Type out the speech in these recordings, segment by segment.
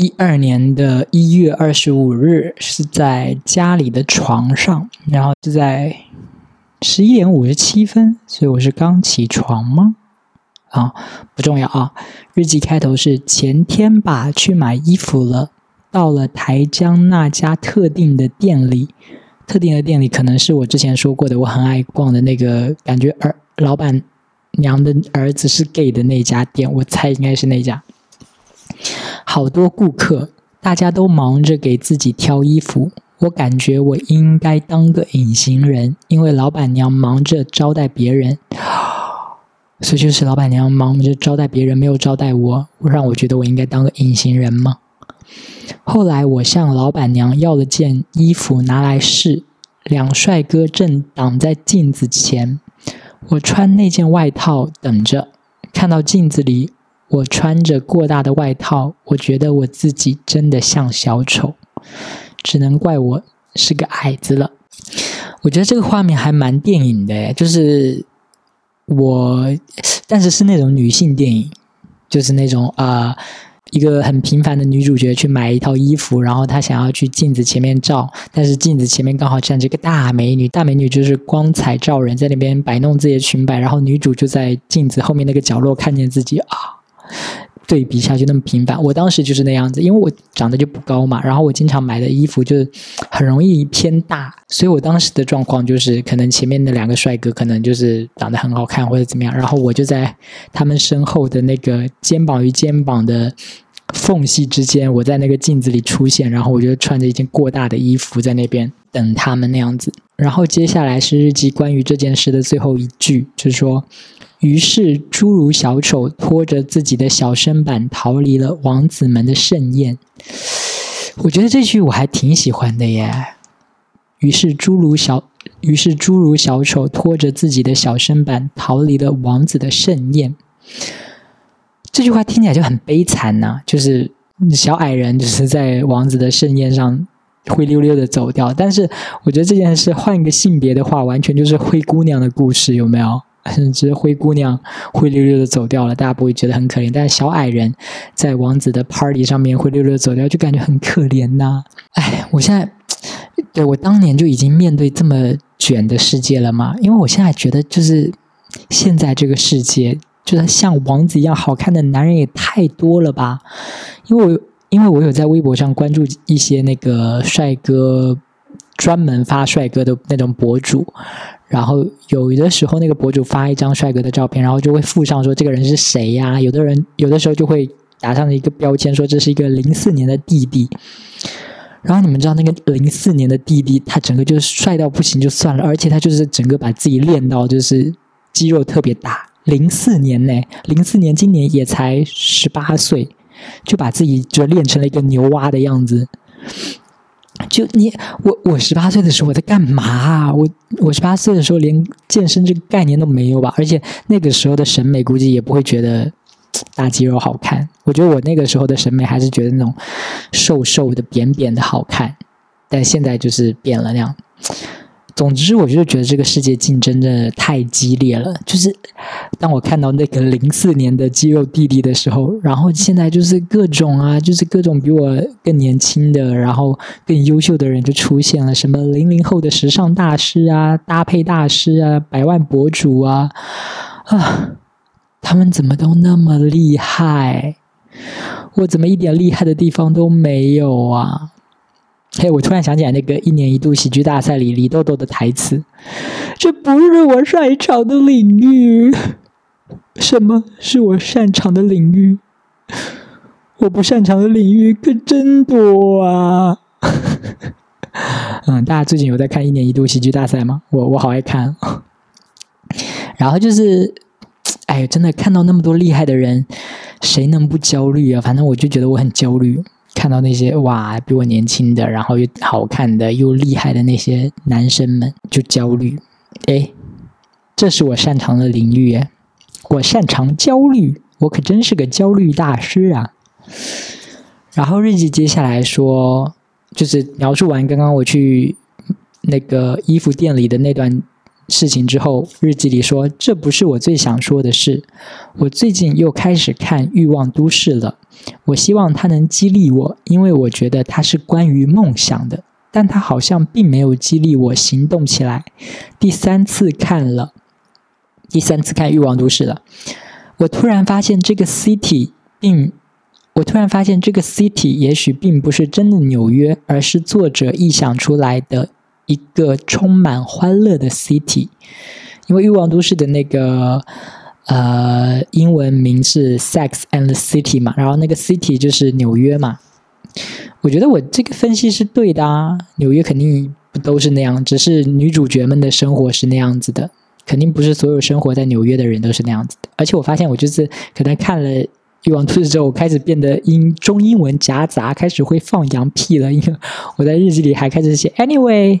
一二年的一月二十五日是在家里的床上，然后是在十一点五十七分，所以我是刚起床吗？啊，不重要啊。日记开头是前天吧，去买衣服了，到了台江那家特定的店里，特定的店里可能是我之前说过的，我很爱逛的那个，感觉儿老板娘的儿子是 gay 的那家店，我猜应该是那家。好多顾客，大家都忙着给自己挑衣服。我感觉我应该当个隐形人，因为老板娘忙着招待别人，所以就是老板娘忙着招待别人，没有招待我，让我觉得我应该当个隐形人吗？后来我向老板娘要了件衣服拿来试，两帅哥正挡在镜子前，我穿那件外套等着，看到镜子里。我穿着过大的外套，我觉得我自己真的像小丑，只能怪我是个矮子了。我觉得这个画面还蛮电影的，就是我，但是是那种女性电影，就是那种啊，一个很平凡的女主角去买一套衣服，然后她想要去镜子前面照，但是镜子前面刚好站着一个大美女，大美女就是光彩照人，在那边摆弄自己的裙摆，然后女主就在镜子后面那个角落看见自己啊。对比下去那么平凡，我当时就是那样子，因为我长得就不高嘛，然后我经常买的衣服就是很容易偏大，所以我当时的状况就是可能前面的两个帅哥可能就是长得很好看或者怎么样，然后我就在他们身后的那个肩膀与肩膀的缝隙之间，我在那个镜子里出现，然后我就穿着一件过大的衣服在那边等他们那样子，然后接下来是日记关于这件事的最后一句，就是说。于是，侏儒小丑拖着自己的小身板逃离了王子们的盛宴。我觉得这句我还挺喜欢的耶。于是，侏儒小于是侏儒小丑拖着自己的小身板逃离了王子的盛宴。这句话听起来就很悲惨呐，就是小矮人就是在王子的盛宴上灰溜溜的走掉。但是，我觉得这件事换一个性别的话，完全就是灰姑娘的故事，有没有？甚至灰姑娘灰溜溜的走掉了，大家不会觉得很可怜。但是小矮人在王子的 party 上面灰溜溜的走掉，就感觉很可怜呐。哎，我现在对我当年就已经面对这么卷的世界了嘛？因为我现在觉得，就是现在这个世界，就是像王子一样好看的男人也太多了吧？因为我因为我有在微博上关注一些那个帅哥，专门发帅哥的那种博主。然后有的时候，那个博主发一张帅哥的照片，然后就会附上说这个人是谁呀？有的人有的时候就会打上一个标签，说这是一个零四年的弟弟。然后你们知道那个零四年的弟弟，他整个就是帅到不行就算了，而且他就是整个把自己练到就是肌肉特别大。零四年呢，零四年今年也才十八岁，就把自己就练成了一个牛蛙的样子。就你我我十八岁的时候我在干嘛？我我十八岁的时候连健身这个概念都没有吧？而且那个时候的审美估计也不会觉得大肌肉好看。我觉得我那个时候的审美还是觉得那种瘦瘦的、扁扁的好看。但现在就是变了那样。总之，我就觉得这个世界竞争真的太激烈了。就是当我看到那个零四年的肌肉弟弟的时候，然后现在就是各种啊，就是各种比我更年轻的，然后更优秀的人就出现了，什么零零后的时尚大师啊、搭配大师啊、百万博主啊，啊，他们怎么都那么厉害？我怎么一点厉害的地方都没有啊？嘿，我突然想起来那个一年一度喜剧大赛里李豆豆的台词：“这不是我擅长的领域。”什么是我擅长的领域？我不擅长的领域可真多啊！嗯，大家最近有在看一年一度喜剧大赛吗？我我好爱看。然后就是，哎，真的看到那么多厉害的人，谁能不焦虑啊？反正我就觉得我很焦虑。看到那些哇，比我年轻的，然后又好看的又厉害的那些男生们，就焦虑。哎，这是我擅长的领域，我擅长焦虑，我可真是个焦虑大师啊。然后日记接下来说，就是描述完刚刚我去那个衣服店里的那段事情之后，日记里说：“这不是我最想说的事。我最近又开始看《欲望都市》了。我希望它能激励我，因为我觉得它是关于梦想的。但它好像并没有激励我行动起来。第三次看了，第三次看《欲望都市》了。我突然发现这个 city 并，我突然发现这个 city 也许并不是真的纽约，而是作者臆想出来的。”一个充满欢乐的 city，因为欲望都市的那个呃英文名是 Sex and City 嘛，然后那个 city 就是纽约嘛。我觉得我这个分析是对的啊，纽约肯定不都是那样，只是女主角们的生活是那样子的，肯定不是所有生活在纽约的人都是那样子的。而且我发现我就是可能看了。欲望都市之后，我开始变得英中英文夹杂，开始会放羊屁了。因为我在日记里还开始写。Anyway，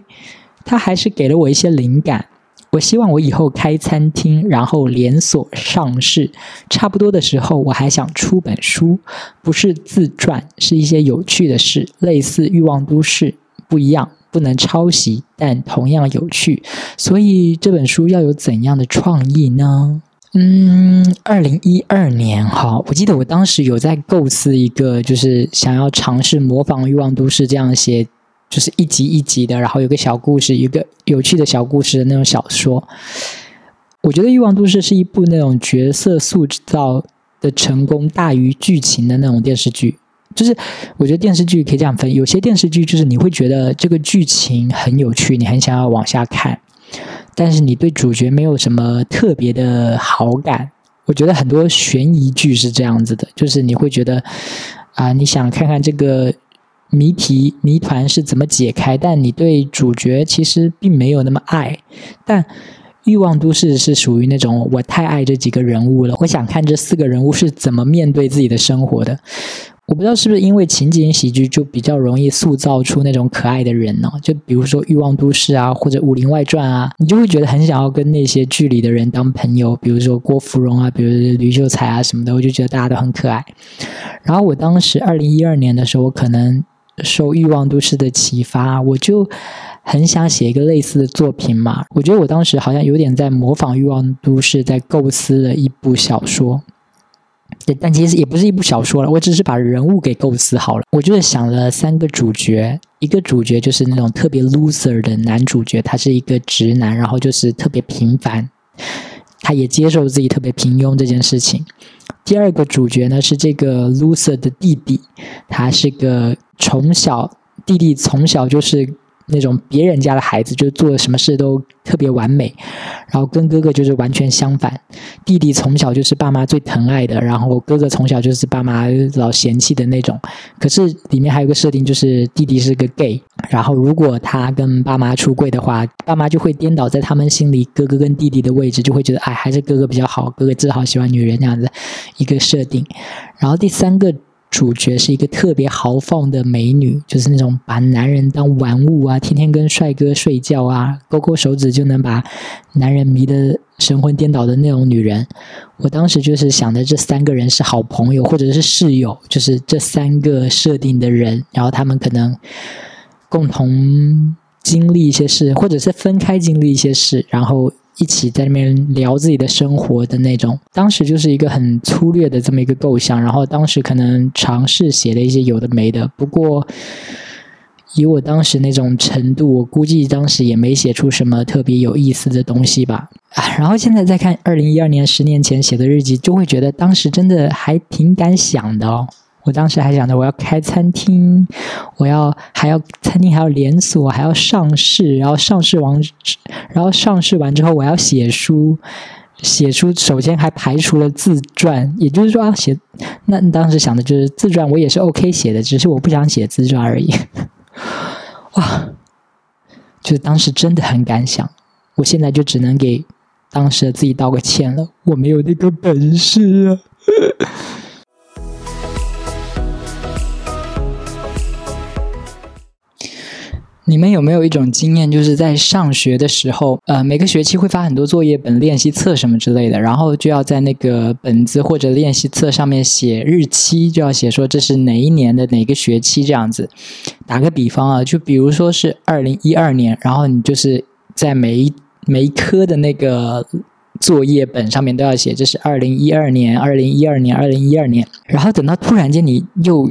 他还是给了我一些灵感。我希望我以后开餐厅，然后连锁上市，差不多的时候，我还想出本书，不是自传，是一些有趣的事，类似欲望都市，不一样，不能抄袭，但同样有趣。所以这本书要有怎样的创意呢？嗯，二零一二年哈，我记得我当时有在构思一个，就是想要尝试模仿《欲望都市》这样写，就是一集一集的，然后有个小故事，一个有趣的小故事的那种小说。我觉得《欲望都市》是一部那种角色塑造的成功大于剧情的那种电视剧。就是我觉得电视剧可以这样分，有些电视剧就是你会觉得这个剧情很有趣，你很想要往下看。但是你对主角没有什么特别的好感，我觉得很多悬疑剧是这样子的，就是你会觉得啊，你想看看这个谜题谜团是怎么解开，但你对主角其实并没有那么爱。但《欲望都市》是属于那种我太爱这几个人物了，我想看这四个人物是怎么面对自己的生活的。我不知道是不是因为情景喜剧就比较容易塑造出那种可爱的人呢？就比如说《欲望都市》啊，或者《武林外传》啊，你就会觉得很想要跟那些剧里的人当朋友。比如说郭芙蓉啊，比如说吕秀才啊什么的，我就觉得大家都很可爱。然后我当时二零一二年的时候，我可能受《欲望都市》的启发，我就很想写一个类似的作品嘛。我觉得我当时好像有点在模仿《欲望都市》，在构思了一部小说。但其实也不是一部小说了，我只是把人物给构思好了。我就是想了三个主角，一个主角就是那种特别 loser 的男主角，他是一个直男，然后就是特别平凡，他也接受自己特别平庸这件事情。第二个主角呢是这个 loser 的弟弟，他是个从小弟弟从小就是。那种别人家的孩子，就做什么事都特别完美，然后跟哥哥就是完全相反。弟弟从小就是爸妈最疼爱的，然后哥哥从小就是爸妈老嫌弃的那种。可是里面还有个设定，就是弟弟是个 gay，然后如果他跟爸妈出柜的话，爸妈就会颠倒在他们心里哥哥跟弟弟的位置，就会觉得哎，还是哥哥比较好，哥哥只好喜欢女人这样子一个设定。然后第三个。主角是一个特别豪放的美女，就是那种把男人当玩物啊，天天跟帅哥睡觉啊，勾勾手指就能把男人迷得神魂颠倒的那种女人。我当时就是想的，这三个人是好朋友或者是室友，就是这三个设定的人，然后他们可能共同经历一些事，或者是分开经历一些事，然后。一起在那边聊自己的生活的那种，当时就是一个很粗略的这么一个构想，然后当时可能尝试写了一些有的没的，不过以我当时那种程度，我估计当时也没写出什么特别有意思的东西吧。啊，然后现在再看二零一二年十年前写的日记，就会觉得当时真的还挺敢想的哦。我当时还想着我要开餐厅，我要还要餐厅还要连锁，还要上市，然后上市完，然后上市完之后我要写书，写书首先还排除了自传，也就是说啊写那当时想的就是自传我也是 OK 写的，只是我不想写自传而已。哇，就当时真的很敢想，我现在就只能给当时的自己道个歉了，我没有那个本事啊。你们有没有一种经验，就是在上学的时候，呃，每个学期会发很多作业本、练习册什么之类的，然后就要在那个本子或者练习册上面写日期，就要写说这是哪一年的哪个学期这样子。打个比方啊，就比如说是二零一二年，然后你就是在每一每一科的那个作业本上面都要写，这是二零一二年、二零一二年、二零一二年。然后等到突然间你又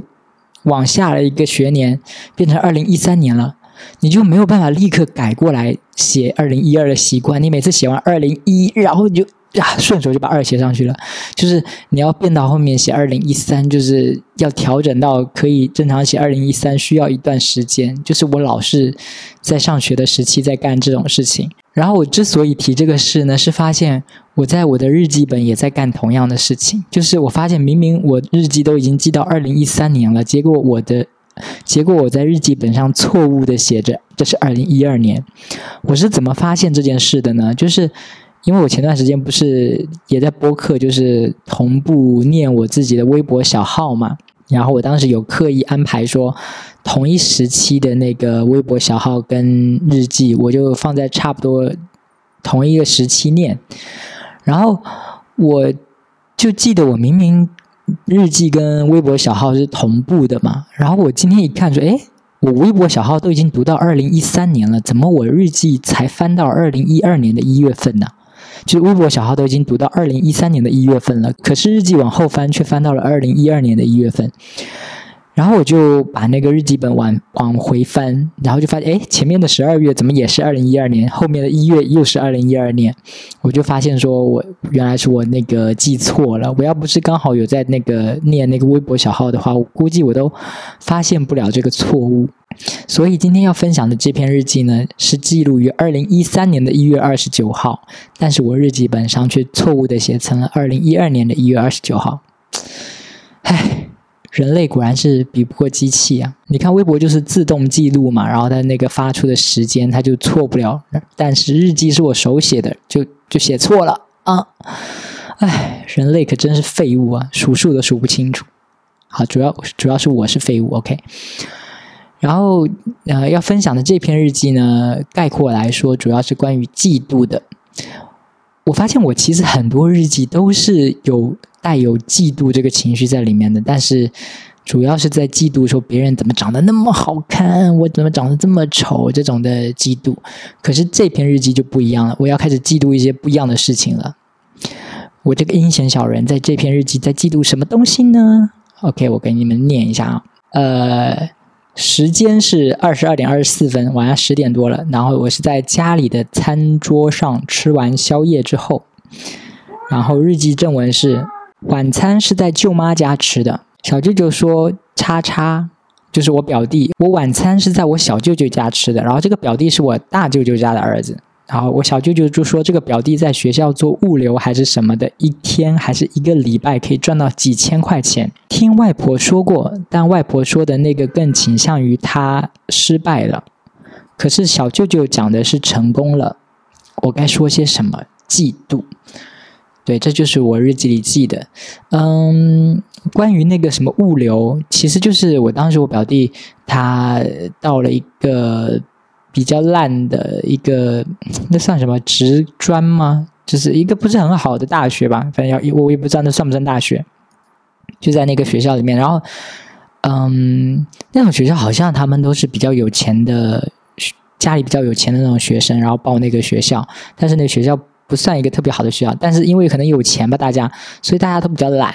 往下了一个学年，变成二零一三年了，你就没有办法立刻改过来写二零一二的习惯。你每次写完二零一，然后你就。呀，顺手就把二写上去了。就是你要变到后面写二零一三，就是要调整到可以正常写二零一三，需要一段时间。就是我老是在上学的时期在干这种事情。然后我之所以提这个事呢，是发现我在我的日记本也在干同样的事情。就是我发现明明我日记都已经记到二零一三年了，结果我的结果我在日记本上错误的写着这是二零一二年。我是怎么发现这件事的呢？就是。因为我前段时间不是也在播客，就是同步念我自己的微博小号嘛，然后我当时有刻意安排说，同一时期的那个微博小号跟日记，我就放在差不多同一个时期念，然后我就记得我明明日记跟微博小号是同步的嘛，然后我今天一看说，哎，我微博小号都已经读到二零一三年了，怎么我日记才翻到二零一二年的一月份呢？就是微博小号都已经读到二零一三年的一月份了，可是日记往后翻却翻到了二零一二年的一月份。然后我就把那个日记本往往回翻，然后就发现，哎，前面的十二月怎么也是二零一二年，后面的一月又是二零一二年，我就发现说我原来是我那个记错了。我要不是刚好有在那个念那个微博小号的话，我估计我都发现不了这个错误。所以今天要分享的这篇日记呢，是记录于二零一三年的一月二十九号，但是我日记本上却错误的写成了二零一二年的一月二十九号。唉。人类果然是比不过机器啊！你看微博就是自动记录嘛，然后它那个发出的时间它就错不了。但是日记是我手写的，就就写错了啊！唉，人类可真是废物啊，数数都数不清楚。好，主要主要是我是废物，OK。然后呃，要分享的这篇日记呢，概括来说，主要是关于嫉妒的。我发现我其实很多日记都是有。带有嫉妒这个情绪在里面的，但是主要是在嫉妒说别人怎么长得那么好看，我怎么长得这么丑这种的嫉妒。可是这篇日记就不一样了，我要开始嫉妒一些不一样的事情了。我这个阴险小人在这篇日记在嫉妒什么东西呢？OK，我给你们念一下啊。呃，时间是二十二点二十四分，晚上十点多了。然后我是在家里的餐桌上吃完宵夜之后，然后日记正文是。晚餐是在舅妈家吃的。小舅舅说：“叉叉，就是我表弟。我晚餐是在我小舅舅家吃的。然后这个表弟是我大舅舅家的儿子。然后我小舅舅就说，这个表弟在学校做物流还是什么的，一天还是一个礼拜可以赚到几千块钱。听外婆说过，但外婆说的那个更倾向于他失败了。可是小舅舅讲的是成功了。我该说些什么？嫉妒。”对，这就是我日记里记的。嗯，关于那个什么物流，其实就是我当时我表弟他到了一个比较烂的一个，那算什么职专吗？就是一个不是很好的大学吧，反正要我也不知道那算不算大学。就在那个学校里面，然后，嗯，那种学校好像他们都是比较有钱的，家里比较有钱的那种学生，然后报那个学校，但是那个学校。不算一个特别好的学校，但是因为可能有钱吧，大家，所以大家都比较懒。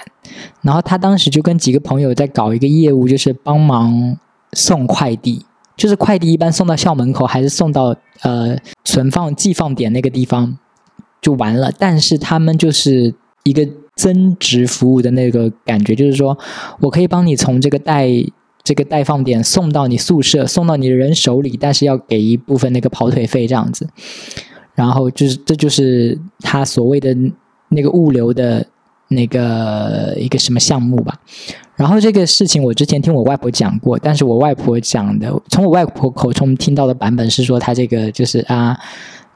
然后他当时就跟几个朋友在搞一个业务，就是帮忙送快递，就是快递一般送到校门口，还是送到呃存放寄放点那个地方就完了。但是他们就是一个增值服务的那个感觉，就是说我可以帮你从这个代这个代放点送到你宿舍，送到你的人手里，但是要给一部分那个跑腿费这样子。然后就是，这就是他所谓的那个物流的那个一个什么项目吧。然后这个事情我之前听我外婆讲过，但是我外婆讲的，从我外婆口中听到的版本是说，他这个就是啊，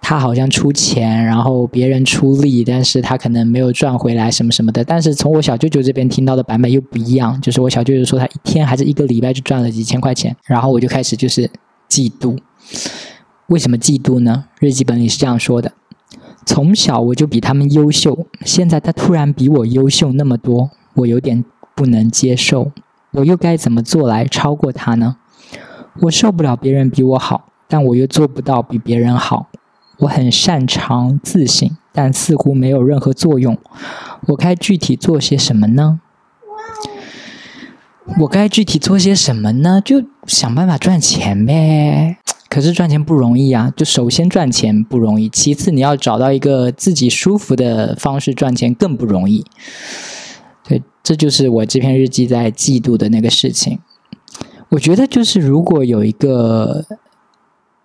他好像出钱，然后别人出力，但是他可能没有赚回来什么什么的。但是从我小舅舅这边听到的版本又不一样，就是我小舅舅说他一天还是一个礼拜就赚了几千块钱，然后我就开始就是嫉妒。为什么嫉妒呢？日记本里是这样说的：从小我就比他们优秀，现在他突然比我优秀那么多，我有点不能接受。我又该怎么做来超过他呢？我受不了别人比我好，但我又做不到比别人好。我很擅长自省，但似乎没有任何作用。我该具体做些什么呢？我该具体做些什么呢？就想办法赚钱呗。可是赚钱不容易啊！就首先赚钱不容易，其次你要找到一个自己舒服的方式赚钱更不容易。对，这就是我这篇日记在嫉妒的那个事情。我觉得就是如果有一个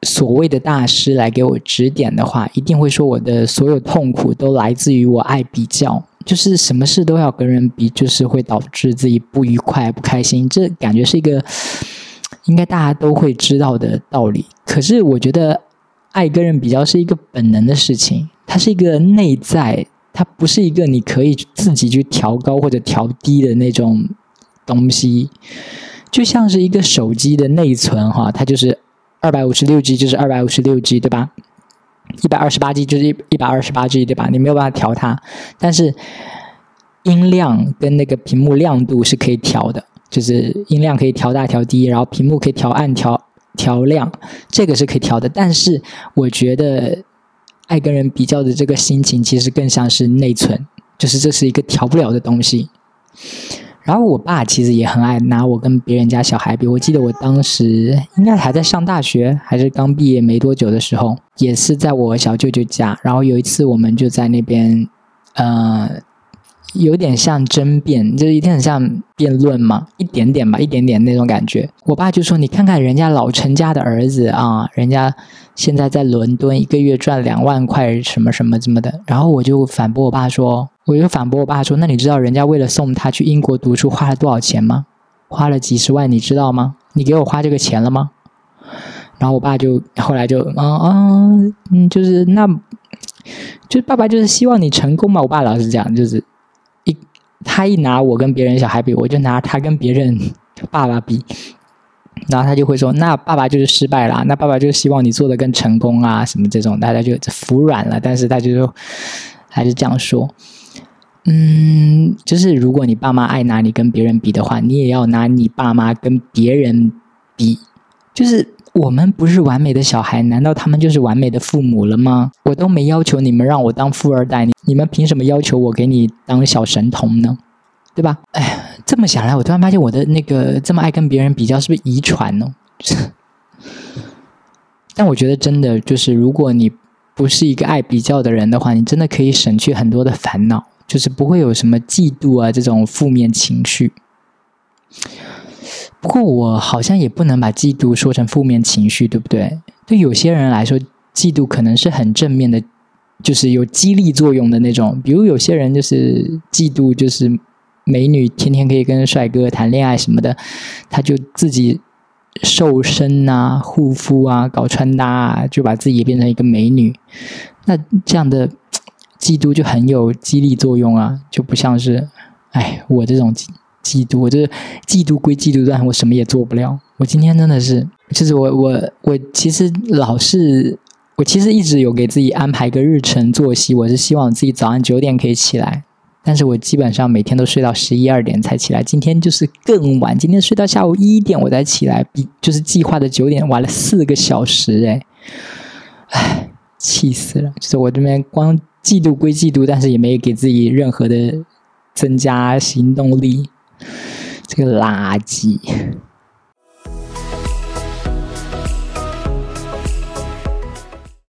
所谓的大师来给我指点的话，一定会说我的所有痛苦都来自于我爱比较，就是什么事都要跟人比，就是会导致自己不愉快、不开心。这感觉是一个。应该大家都会知道的道理，可是我觉得爱跟人比较是一个本能的事情，它是一个内在，它不是一个你可以自己去调高或者调低的那种东西，就像是一个手机的内存哈，它就是二百五十六 G 就是二百五十六 G 对吧？一百二十八 G 就是一一百二十八 G 对吧？你没有办法调它，但是音量跟那个屏幕亮度是可以调的。就是音量可以调大调低，然后屏幕可以调暗调调亮，这个是可以调的。但是我觉得爱跟人比较的这个心情，其实更像是内存，就是这是一个调不了的东西。然后我爸其实也很爱拿我跟别人家小孩比。我记得我当时应该还在上大学，还是刚毕业没多久的时候，也是在我小舅舅家。然后有一次我们就在那边，呃。有点像争辩，就是一定很像辩论嘛，一点点吧，一点点那种感觉。我爸就说：“你看看人家老陈家的儿子啊，人家现在在伦敦一个月赚两万块，什么什么什么的。”然后我就反驳我爸说：“我就反驳我爸说，那你知道人家为了送他去英国读书花了多少钱吗？花了几十万，你知道吗？你给我花这个钱了吗？”然后我爸就后来就嗯嗯嗯，就是那，就爸爸就是希望你成功嘛。我爸老是讲就是。他一拿我跟别人小孩比，我就拿他跟别人爸爸比，然后他就会说：“那爸爸就是失败了，那爸爸就希望你做的更成功啊，什么这种。”大家就服软了，但是他就还是这样说：“嗯，就是如果你爸妈爱拿你跟别人比的话，你也要拿你爸妈跟别人比，就是。”我们不是完美的小孩，难道他们就是完美的父母了吗？我都没要求你们让我当富二代，你你们凭什么要求我给你当小神童呢？对吧？哎，这么想来，我突然发现我的那个这么爱跟别人比较，是不是遗传呢？但我觉得真的就是，如果你不是一个爱比较的人的话，你真的可以省去很多的烦恼，就是不会有什么嫉妒啊这种负面情绪。不过我好像也不能把嫉妒说成负面情绪，对不对？对有些人来说，嫉妒可能是很正面的，就是有激励作用的那种。比如有些人就是嫉妒，就是美女天天可以跟帅哥谈恋爱什么的，他就自己瘦身啊、护肤啊、搞穿搭啊，就把自己变成一个美女。那这样的嫉妒就很有激励作用啊，就不像是，哎，我这种。嫉妒，我就是嫉妒归嫉妒，但我什么也做不了。我今天真的是，就是我我我其实老是，我其实一直有给自己安排一个日程作息，我是希望自己早上九点可以起来，但是我基本上每天都睡到十一二点才起来。今天就是更晚，今天睡到下午一点我才起来，比就是计划的九点晚了四个小时，哎，唉，气死了！就是我这边光嫉妒归嫉妒，但是也没给自己任何的增加行动力。这个垃圾。